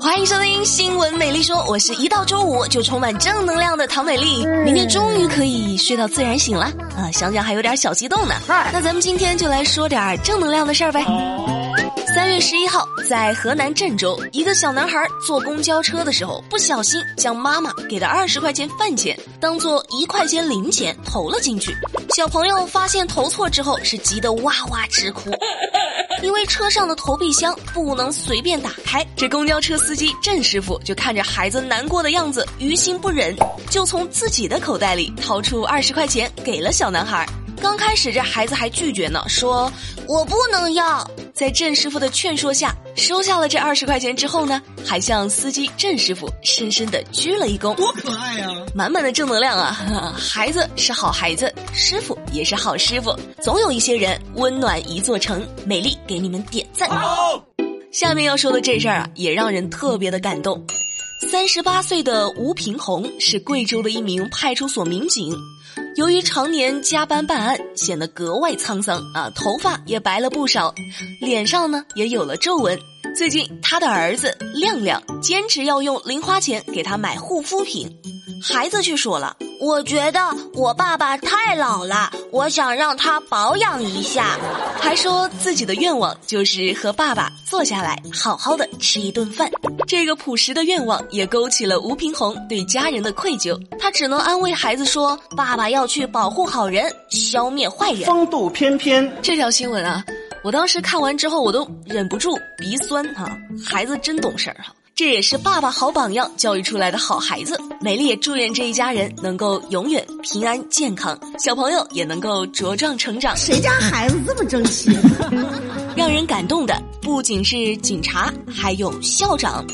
欢迎收听《新闻美丽说》，我是一到周五就充满正能量的唐美丽。明天终于可以睡到自然醒了啊，想想还有点小激动呢。那咱们今天就来说点正能量的事儿呗。三月十一号，在河南郑州，一个小男孩坐公交车的时候，不小心将妈妈给的二十块钱饭钱当做一块钱零钱投了进去。小朋友发现投错之后，是急得哇哇直哭。因为车上的投币箱不能随便打开，这公交车司机郑师傅就看着孩子难过的样子，于心不忍，就从自己的口袋里掏出二十块钱给了小男孩。刚开始这孩子还拒绝呢，说我不能要。在郑师傅的劝说下，收下了这二十块钱之后呢，还向司机郑师傅深深的鞠了一躬。多可爱呀！满满的正能量啊！孩子是好孩子，师傅也是好师傅，总有一些人温暖一座城。美丽给你们点赞。下面要说的这事儿啊，也让人特别的感动。三十八岁的吴平红是贵州的一名派出所民警。由于常年加班办案，显得格外沧桑啊，头发也白了不少，脸上呢也有了皱纹。最近，他的儿子亮亮坚持要用零花钱给他买护肤品，孩子却说了。我觉得我爸爸太老了，我想让他保养一下。还说自己的愿望就是和爸爸坐下来好好的吃一顿饭。这个朴实的愿望也勾起了吴平红对家人的愧疚，他只能安慰孩子说：“爸爸要去保护好人，消灭坏人。”风度翩翩。这条新闻啊，我当时看完之后我都忍不住鼻酸哈，孩子真懂事儿哈。这也是爸爸好榜样教育出来的好孩子。美丽也祝愿这一家人能够永远平安健康，小朋友也能够茁壮成长。谁家孩子这么争气？让人感动的不仅是警察，还有校长。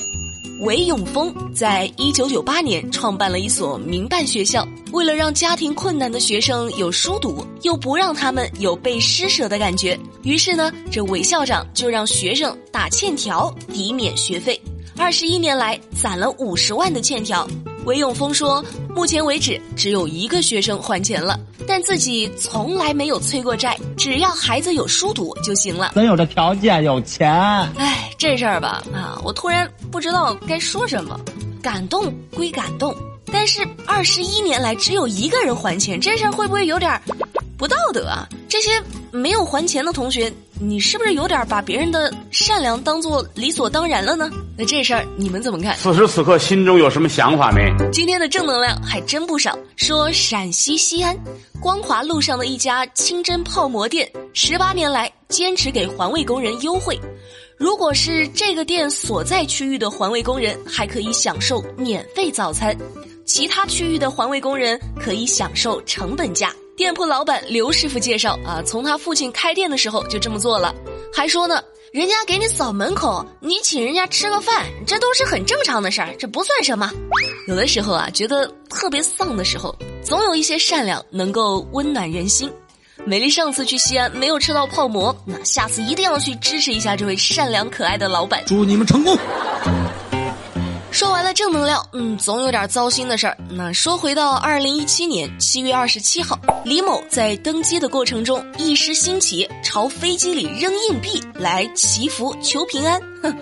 韦永峰在一九九八年创办了一所民办学校，为了让家庭困难的学生有书读，又不让他们有被施舍的感觉，于是呢，这韦校长就让学生打欠条抵免学费。二十一年来攒了五十万的欠条，韦永峰说，目前为止只有一个学生还钱了，但自己从来没有催过债，只要孩子有书读就行了。咱有这条件，有钱。哎，这事儿吧，啊，我突然不知道该说什么，感动归感动，但是二十一年来只有一个人还钱，这事儿会不会有点不道德啊？这些没有还钱的同学。你是不是有点把别人的善良当做理所当然了呢？那这事儿你们怎么看？此时此刻心中有什么想法没？今天的正能量还真不少。说陕西西安光华路上的一家清真泡馍店，十八年来坚持给环卫工人优惠。如果是这个店所在区域的环卫工人，还可以享受免费早餐；其他区域的环卫工人可以享受成本价。店铺老板刘师傅介绍啊，从他父亲开店的时候就这么做了，还说呢，人家给你扫门口，你请人家吃个饭，这都是很正常的事儿，这不算什么。有的时候啊，觉得特别丧的时候，总有一些善良能够温暖人心。美丽上次去西安没有吃到泡馍，那下次一定要去支持一下这位善良可爱的老板。祝你们成功。说完了正能量，嗯，总有点糟心的事儿。那说回到二零一七年七月二十七号，李某在登机的过程中一时兴起，朝飞机里扔硬币来祈福求平安。哼，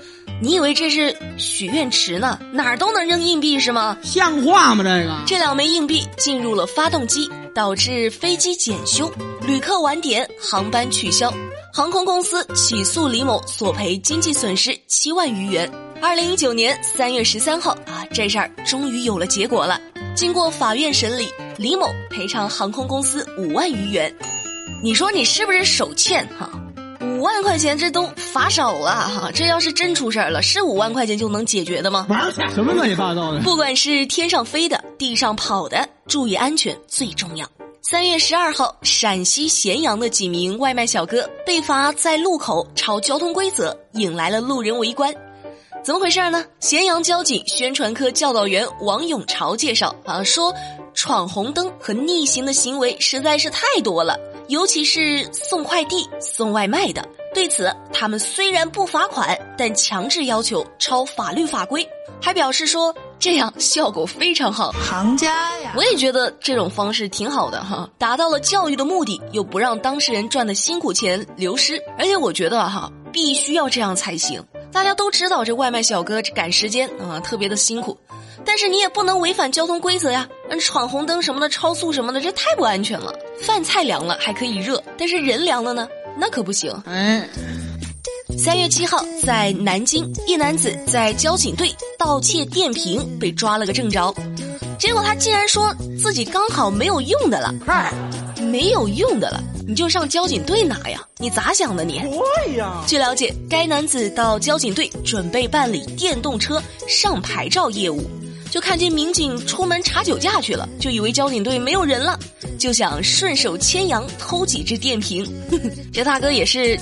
你以为这是许愿池呢？哪儿都能扔硬币是吗？像话吗？这个这两枚硬币进入了发动机，导致飞机检修，旅客晚点，航班取消，航空公司起诉李某索赔经济损失七万余元。二零一九年三月十三号啊，这事儿终于有了结果了。经过法院审理，李某赔偿航空公司五万余元。你说你是不是手欠哈？五万块钱这都罚少了哈，这要是真出事儿了，是五万块钱就能解决的吗？什么乱七八糟的！不管是天上飞的，地上跑的，注意安全最重要。三月十二号，陕西咸阳的几名外卖小哥被罚在路口超交通规则，引来了路人围观。怎么回事呢？咸阳交警宣传科教导员王永朝介绍啊，说闯红灯和逆行的行为实在是太多了，尤其是送快递、送外卖的。对此，他们虽然不罚款，但强制要求抄法律法规，还表示说这样效果非常好。行家呀，我也觉得这种方式挺好的哈，达到了教育的目的，又不让当事人赚的辛苦钱流失。而且我觉得哈，必须要这样才行。大家都知道这外卖小哥这赶时间啊，特别的辛苦，但是你也不能违反交通规则呀，闯红灯什么的、超速什么的，这太不安全了。饭菜凉了还可以热，但是人凉了呢，那可不行。嗯。三月七号，在南京，一男子在交警队盗窃电瓶被抓了个正着，结果他竟然说自己刚好没有用的了，没有用的了，你就上交警队拿呀？你咋想的你？对呀。据了解，该男子到交警队准备办理电动车上牌照业务，就看见民警出门查酒驾去了，就以为交警队没有人了，就想顺手牵羊偷几只电瓶。这大哥也是。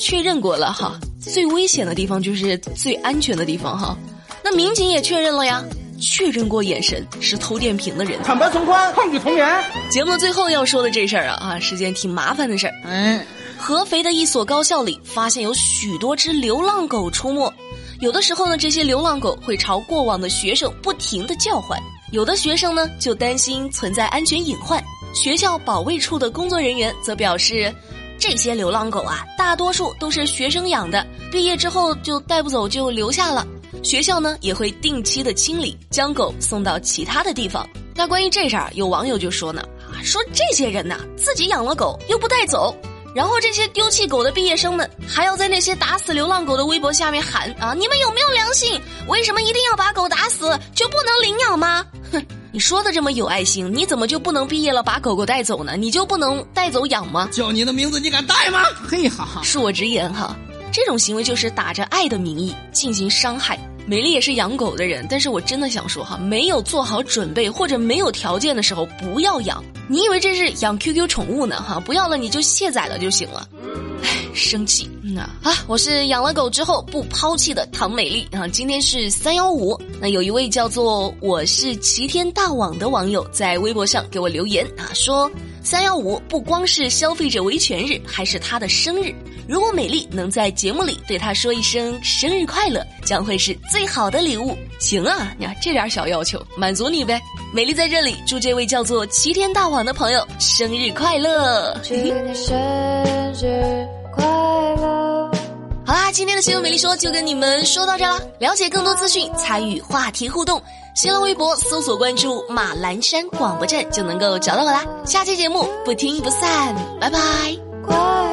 确认过了哈，最危险的地方就是最安全的地方哈。那民警也确认了呀，确认过眼神是偷电瓶的人。坦白从宽，抗拒从严。节目最后要说的这事儿啊啊，是件挺麻烦的事儿。嗯，合肥的一所高校里发现有许多只流浪狗出没，有的时候呢，这些流浪狗会朝过往的学生不停的叫唤，有的学生呢就担心存在安全隐患，学校保卫处的工作人员则表示。这些流浪狗啊，大多数都是学生养的，毕业之后就带不走，就留下了。学校呢也会定期的清理，将狗送到其他的地方。那关于这事儿，有网友就说呢，啊，说这些人呐，自己养了狗又不带走，然后这些丢弃狗的毕业生们还要在那些打死流浪狗的微博下面喊啊，你们有没有良心？为什么一定要把狗打死就不能领养吗？哼。你说的这么有爱心，你怎么就不能毕业了把狗狗带走呢？你就不能带走养吗？叫你的名字你敢带吗？嘿哈，恕我直言哈，这种行为就是打着爱的名义进行伤害。美丽也是养狗的人，但是我真的想说哈，没有做好准备或者没有条件的时候不要养。你以为这是养 QQ 宠物呢？哈，不要了你就卸载了就行了。唉，生气。啊啊！我是养了狗之后不抛弃的唐美丽啊。今天是三幺五，那有一位叫做我是齐天大网的网友在微博上给我留言啊，说三幺五不光是消费者维权日，还是他的生日。如果美丽能在节目里对他说一声生日快乐，将会是最好的礼物。行啊，你看这点小要求，满足你呗。美丽在这里祝这位叫做齐天大网的朋友生日快乐。祝你生日快乐。好啦，今天的新闻美丽说就跟你们说到这啦。了解更多资讯，参与话题互动，新浪微博搜索关注马栏山广播站就能够找到我啦。下期节目不听不散，拜拜。